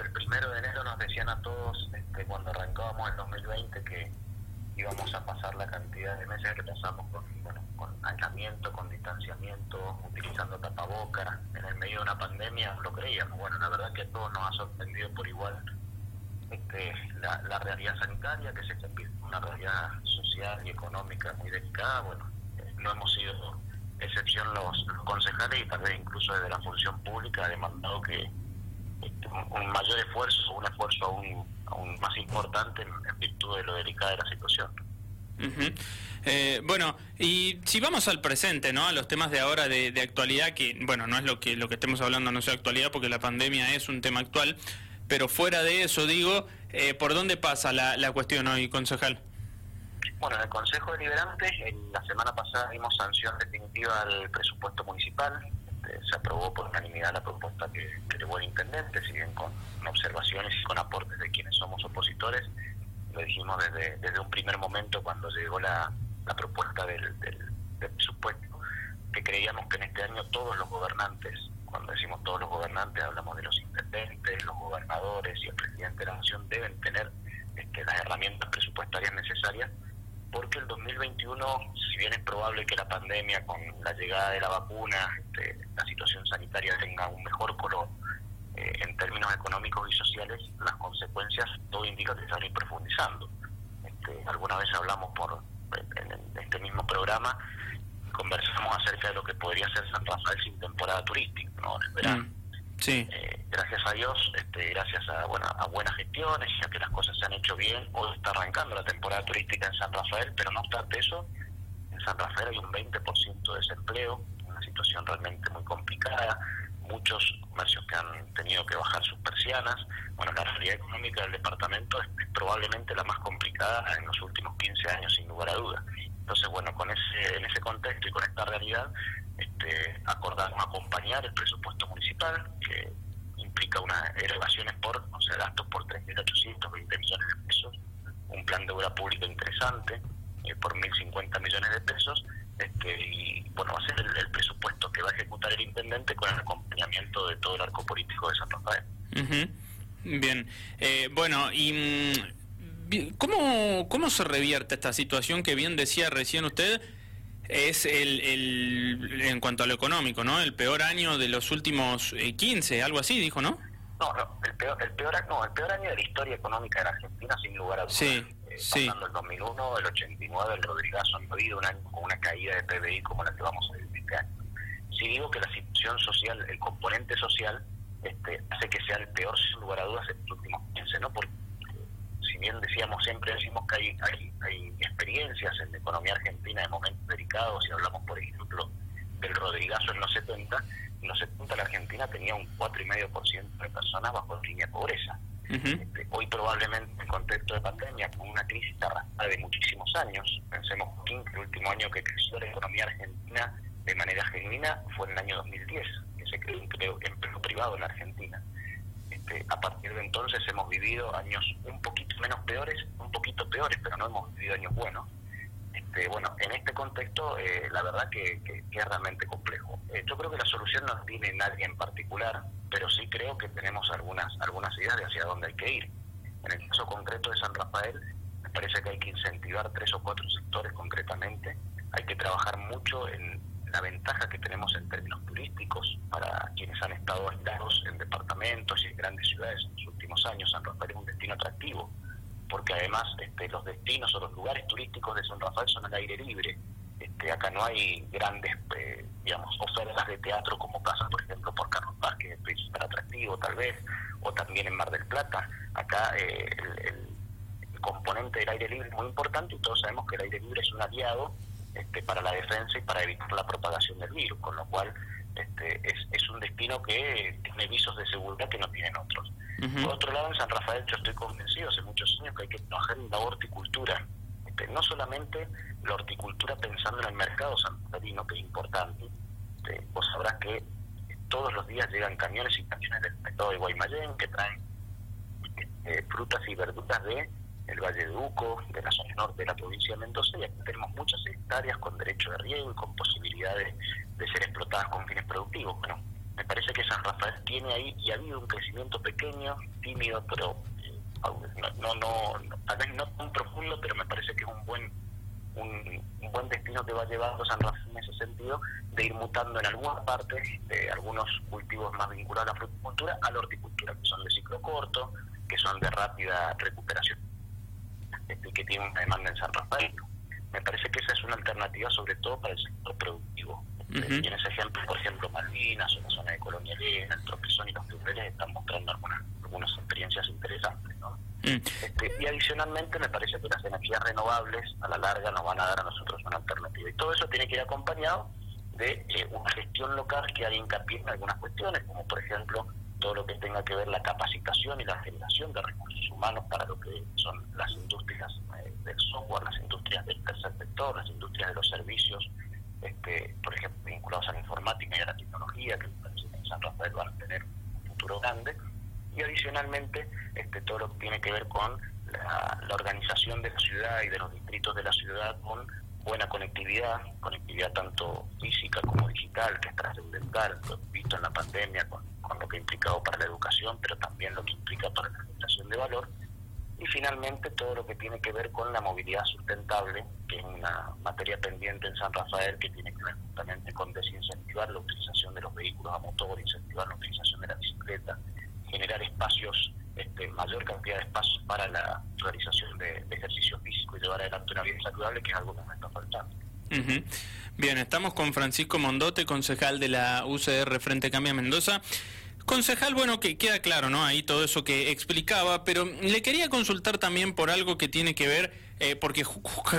el primero de enero nos decían a todos, este, cuando arrancábamos el 2020, que íbamos a pasar la cantidad de meses que pasamos con, bueno, con aislamiento, con distanciamiento, utilizando tapabocas, en el medio de una pandemia, lo creíamos. Bueno, la verdad que a todos nos ha sorprendido por igual este, la, realidad sanitaria, que se una realidad social y económica muy delicada. Bueno, no hemos sido excepción los, concejales y tal vez incluso desde la función pública ha demandado que un, mayor esfuerzo, un esfuerzo aún, aún más importante en, virtud de lo delicada de la situación. Eh, bueno, y si vamos al presente, ¿no? A los temas de ahora de, actualidad, que, bueno, no es lo que, lo que estemos hablando, no es actualidad, porque la pandemia es un tema actual, pero fuera de eso, digo, eh, ¿por dónde pasa la, la cuestión hoy, concejal? Bueno, en el Consejo Deliberante, en la semana pasada dimos sanción definitiva al presupuesto municipal. Se aprobó por unanimidad la propuesta que, llevó el intendente, si bien con observaciones y con aportes de quienes somos opositores. Lo dijimos desde, desde un primer momento cuando llegó la, la propuesta del, del, presupuesto, que creíamos que en este año todos los gobernantes, cuando decimos todos los gobernantes, hablamos de los intendentes, los gobernadores y el presidente de la nación, deben tener este, las herramientas presupuestarias necesarias porque el 2021, si bien es probable que la pandemia con la llegada de la vacuna, este, la situación sanitaria tenga un mejor color eh, en términos económicos y sociales, las consecuencias todo indica que se van a ir profundizando. Este, alguna vez hablamos por en, este mismo programa, conversamos acerca de lo que podría ser San Rafael sin temporada turística, ¿no? En el verano. Mm. Sí. Eh, gracias a Dios, este, gracias a, bueno, a buenas gestiones y a que las cosas se han hecho bien, hoy está arrancando la temporada turística en San Rafael, pero no obstante eso, en San Rafael hay un 20% de desempleo, una situación realmente muy complicada, muchos comercios que han tenido que bajar sus persianas. Bueno, la realidad económica del departamento es, probablemente la más complicada en los últimos 15 años, sin lugar a dudas. Entonces, bueno, con ese, en ese contexto y con esta realidad, este, acordamos acompañar el presupuesto municipal, que implica unas elevaciones por, o sea, gastos por 3.820 millones de pesos, un plan de obra pública interesante eh, por 1.050 millones de pesos, este, y bueno, va a ser el, presupuesto que va a ejecutar el intendente con el acompañamiento de todo el arco político de San Rafael. Bien, eh, bueno, y mm, ¿cómo, ¿cómo se revierte esta situación que bien decía recién usted? Es el, el, en cuanto a lo económico, ¿no? El peor año de los últimos 15, eh, algo así, dijo, ¿no? No, no, el peor, el peor, no, el peor año de la historia económica de la Argentina, sin lugar a dudas. Sí, eh, sí. Pasando el 2001, el 89, el Rodrigazo han habido un año con una caída de PBI como la que vamos a vivir este año. Si digo que la situación social, el componente social, este, hace que sea el peor, sin lugar a dudas, en los últimos 15, ¿no? Porque bien decíamos siempre, decimos que hay, hay, experiencias en la economía argentina de momentos delicados, si hablamos por ejemplo del Rodrigazo en los 70, en los 70 la Argentina tenía un 4,5% de personas bajo la línea de pobreza. Este, hoy probablemente en contexto de pandemia, con una crisis arrastrada de muchísimos años, pensemos que el último año que creció la economía argentina de manera genuina fue en el año 2010, que se creó un empleo privado en la Argentina. Este, a partir de entonces hemos vivido años un poquito menos peores, un poquito peores, pero no hemos vivido años buenos. Este, bueno, en este contexto, eh, la verdad que, es realmente complejo. Eh, yo creo que la solución no tiene nadie en particular, pero sí creo que tenemos algunas, algunas ideas de hacia dónde hay que ir. En el caso concreto de San Rafael, me parece que hay que incentivar tres o cuatro sectores concretamente. Hay que trabajar mucho en la ventaja que tenemos en términos turísticos para quienes han estado aislados en departamentos y en grandes ciudades en los últimos años. San Rafael es un destino atractivo, porque además este, los destinos o los lugares turísticos de San Rafael son al aire libre. Este, acá no hay grandes eh, digamos, ofertas de teatro como pasa, por ejemplo, por Carlos Paz, que es principal atractivo tal vez, o también en Mar del Plata. Acá eh, el componente del aire libre es muy importante y todos sabemos que el aire libre es un aliado este, para la defensa y para evitar la propagación del virus, con lo cual este, es, es un destino que tiene visos de seguridad que no tienen otros. Por otro lado, en San Rafael yo estoy convencido hace muchos años que hay que trabajar en la horticultura, este, no solamente la horticultura pensando en el mercado santaferino, que es importante, este, vos sabrás que todos los días llegan camiones y camiones del mercado de Guaymallén que traen este, frutas y verduras de el Valle de Uco, de la zona norte de la provincia de Mendoza, y aquí tenemos muchas hectáreas con derecho de riego y con posibilidades de ser explotadas con fines productivos. Bueno, me parece que San Rafael tiene ahí y ha habido un crecimiento pequeño, tímido, pero eh, no, no, tal vez no tan profundo, pero me parece que es un buen un, buen destino que va llevando San Rafael en ese sentido de ir mutando en algunas partes de algunos cultivos más vinculados a la fruticultura a la horticultura, que son de ciclo corto, que son de rápida recuperación este, que tienen una demanda en San Rafael. Me parece que esa es una alternativa sobre todo para el sector productivo. Uh ese ejemplo, por ejemplo, Malvinas o la zona de Colonia Elena, el Tropezón y los Tubeles están mostrando algunas, algunas experiencias interesantes. ¿no? Mm. Este, y adicionalmente me parece que las energías renovables a la larga nos van a dar a nosotros una alternativa. Y todo eso tiene que ir acompañado de eh, una gestión local que haga hincapié en algunas cuestiones, como por ejemplo todo lo que tenga que ver la capacitación y la generación de recursos humanos para lo que son las industrias eh, del software, las industrias del tercer sector, las industrias de los servicios, este, por ejemplo, vinculados a la informática y a la tecnología, que en San Rafael van a tener un futuro grande. Y adicionalmente este, todo lo que tiene que ver con la, organización de la ciudad y de los distritos de la ciudad con buena conectividad, conectividad tanto física como digital, que es trascendental, visto en la pandemia con, lo que ha implicado para la educación, pero también lo que implica para la generación de valor. Y finalmente todo lo que tiene que ver con la movilidad sustentable, que es una materia pendiente en San Rafael que tiene que ver justamente con desincentivar la utilización de los vehículos a motor, incentivar la utilización de la bicicleta, generar espacios, este, mayor cantidad de espacios para la realización de, ejercicio físico y llevar adelante una vida saludable, que es algo que me está faltando. Bien, estamos con Francisco Mondote, concejal de la UCR Frente Cambia Mendoza. Concejal, bueno, que queda claro, ¿no? Ahí todo eso que explicaba, pero le quería consultar también por algo que tiene que ver, eh, porque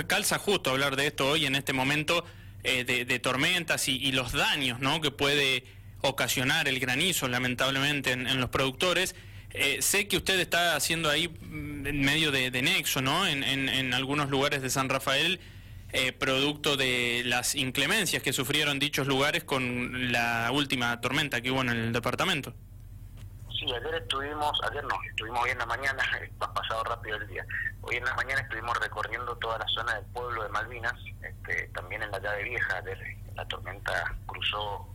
calza justo hablar de esto hoy en este momento eh, de, tormentas y, los daños, ¿no? Que puede ocasionar el granizo, lamentablemente, en, los productores. Eh, sé que usted está haciendo ahí mm, en medio de, nexo, ¿no? En, en, algunos lugares de San Rafael, eh, producto de las inclemencias que sufrieron dichos lugares con la última tormenta que hubo en el departamento. Sí, ayer estuvimos, ayer no, estuvimos hoy en la mañana, ha pasado rápido el día. Hoy en la mañana estuvimos recorriendo toda la zona del pueblo de Malvinas, este, también en la llave vieja, la tormenta cruzó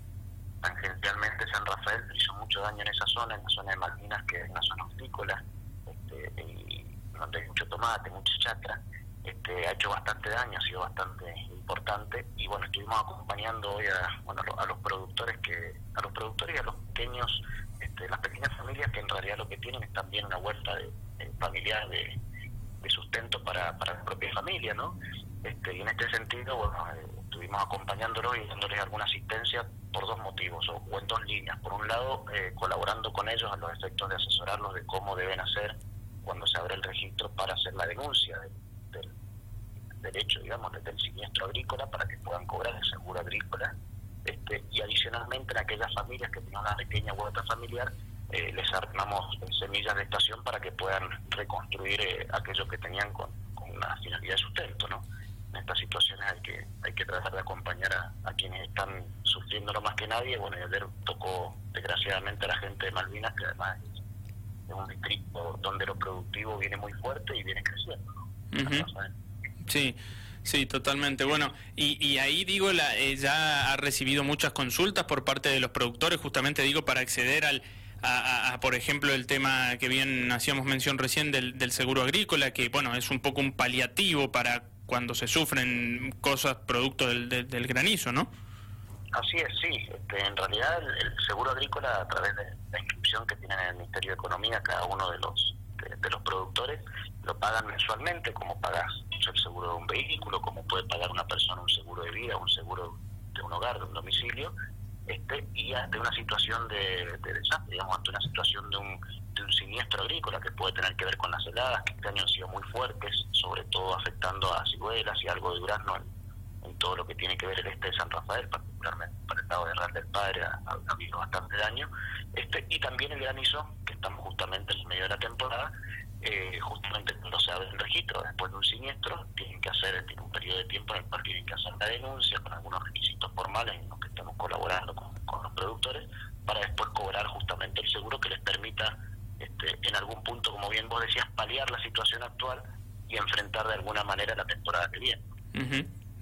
tangencialmente San Rafael hizo mucho daño en esa zona, en la zona de Malvinas, que es una zona hortícola, este, y donde hay mucho tomate, mucha chatra. Este, ha hecho bastante daño, ha sido bastante importante y bueno, estuvimos acompañando hoy a, bueno, a los productores que a los productores y a los pequeños, este, las pequeñas familias que en realidad lo que tienen es también una vuelta de, familiar de, sustento para, para la propia familia, ¿no? Este, y en este sentido, bueno, eh, estuvimos acompañándolos y dándoles alguna asistencia por dos motivos, o, en dos líneas. Por un lado, eh, colaborando con ellos a los efectos de asesorarlos de cómo deben hacer cuando se abre el registro para hacer la denuncia del, derecho, digamos, del siniestro agrícola para que puedan cobrar el seguro agrícola. Este, y adicionalmente en aquellas familias que tienen una pequeña huerta familiar, eh, les armamos semillas de estación para que puedan reconstruir eh, aquello que tenían con, con una finalidad de sustento, ¿no? en estas situaciones hay que hay que tratar de acompañar a, quienes están sufriendo lo más que nadie. Bueno, y ayer tocó desgraciadamente a la gente de Malvinas, que además es un distrito donde lo productivo viene muy fuerte y viene creciendo. Sí. Sí, totalmente. Bueno, y, y ahí digo, la, eh, ya ha recibido muchas consultas por parte de los productores, justamente digo, para acceder al, a, por ejemplo, el tema que bien hacíamos mención recién del, del seguro agrícola, que bueno, es un poco un paliativo para cuando se sufren cosas producto del, del, granizo, ¿no? Así es, sí. Este, en realidad el, seguro agrícola a través de la inscripción que tiene el Ministerio de Economía cada uno de los de, los productores lo pagan mensualmente como pagas el seguro de un vehículo, como puede pagar una persona un seguro de vida, un seguro de un hogar, de un domicilio, este, y ante una situación de, de desastre, digamos, ante una situación de un de un siniestro agrícola que puede tener que ver con las heladas, que este año han sido muy fuertes, sobre todo afectando a ciruelas y algo de durazno todo lo que tiene que ver el este de San Rafael, particularmente para el lado de Real del Padre ha, habido bastante daño, este y también el granizo, que estamos justamente en medio de la temporada, eh, justamente cuando se abre el registro después de un siniestro, tienen que hacer, tiene un periodo de tiempo en el cual tienen que hacer la denuncia con algunos requisitos formales en los que estamos colaborando con, con los productores, para después cobrar justamente el seguro que les permita este, en algún punto, como bien vos decías, paliar la situación actual y enfrentar de alguna manera la temporada que viene.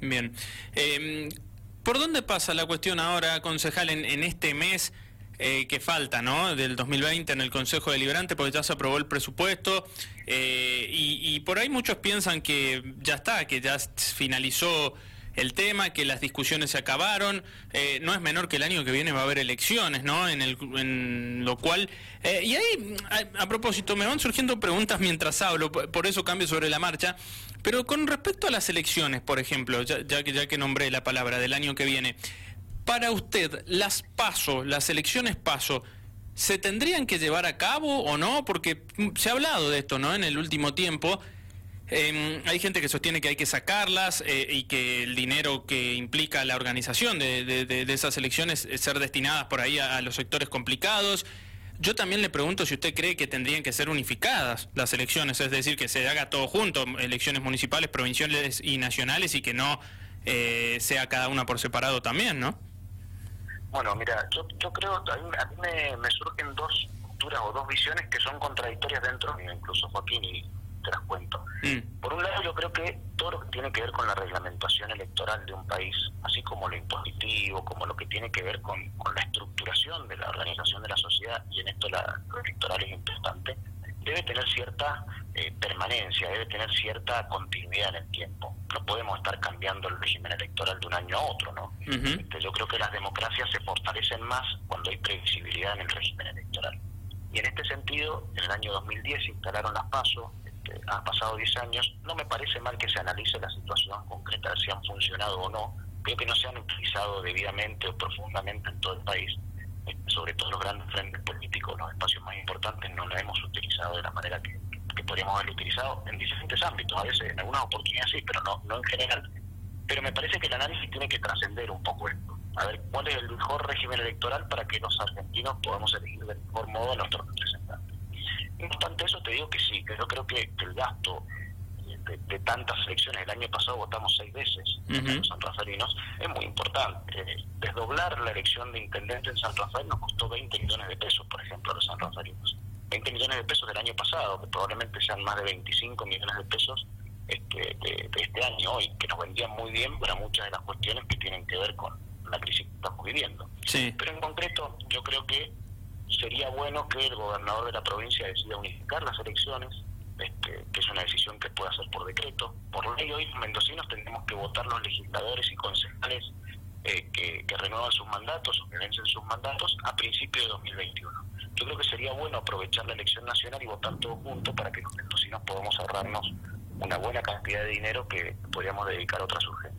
Bien. Em, ¿Por dónde pasa la cuestión ahora, concejal, en, este mes? eh, que falta, ¿no? Del 2020 en el Consejo Deliberante, porque ya se aprobó el presupuesto eh, y, por ahí muchos piensan que ya está, que ya finalizó el tema, que las discusiones se acabaron. Eh, no es menor que el año que viene va a haber elecciones, ¿no? En, el, en lo cual. y ahí, a, propósito, me van surgiendo preguntas mientras hablo, por eso cambio sobre la marcha. Pero con respecto a las elecciones, por ejemplo, ya, ya, que, ya que nombré la palabra del año que viene. Para usted, las PASO, las elecciones PASO, ¿se tendrían que llevar a cabo o no? Porque se ha hablado de esto, ¿no? En el último tiempo. Em, hay gente que sostiene que hay que sacarlas eh, y que el dinero que implica la organización de, esas elecciones es ser destinadas por ahí a, los sectores complicados. Yo también le pregunto si usted cree que tendrían que ser unificadas las elecciones, es decir, que se haga todo junto, elecciones municipales, provinciales y nacionales, y que no eh, sea cada una por separado también, ¿no? Bueno, mira, yo, yo creo, a mí, a mí me, surgen dos posturas o dos visiones que son contradictorias dentro incluso Joaquín, y te las cuento. Mm. Por un lado, yo creo que todo lo que tiene que ver con la reglamentación electoral de un país, así como lo impositivo, como lo que tiene que ver con, con la estructuración de la organización de la sociedad, y en esto la, lo electoral es importante, debe tener cierta eh, permanencia, debe tener cierta continuidad en el tiempo. No podemos estar cambiando el régimen electoral de un año a otro, ¿no? Este, yo creo que las democracias se fortalecen más cuando hay previsibilidad en el régimen electoral. Y en este sentido, en el año 2010 se instalaron las PASO, han pasado 10 años, no me parece mal que se analice la situación concreta, si han funcionado o no, creo que no se han utilizado debidamente o profundamente en todo el país sobre todo los grandes frentes políticos, los espacios más importantes, no lo hemos utilizado de la manera que, podríamos haberlo utilizado en diferentes ámbitos, a veces en algunas oportunidades sí, pero no, no en general. Pero me parece que el análisis tiene que trascender un poco esto. A ver, ¿cuál es el mejor régimen electoral para que los argentinos podamos elegir del mejor modo a nuestros representantes? No obstante eso, te digo que sí, que yo creo que el gasto de, tantas elecciones, el año pasado votamos seis veces en los sanraferinos, es muy importante. Eh, desdoblar la elección de intendente en San Rafael nos costó 20 millones de pesos, por ejemplo, a los sanraferinos. 20 millones de pesos del año pasado, que probablemente sean más de 25 millones de pesos este, de, este año hoy, que nos vendían muy bien para muchas de las cuestiones que tienen que ver con la crisis que estamos viviendo. Pero en concreto, yo creo que sería bueno que el gobernador de la provincia decida unificar las elecciones, este, que es una decisión que puede hacer por decreto. Por ley hoy los mendocinos tendremos que votar los legisladores y concejales eh, que, renuevan sus mandatos o que vencen sus mandatos a principios de 2021. Yo creo que sería bueno aprovechar la elección nacional y votar todos juntos para que los mendocinos podamos ahorrarnos una buena cantidad de dinero que podríamos dedicar a otras urgencias.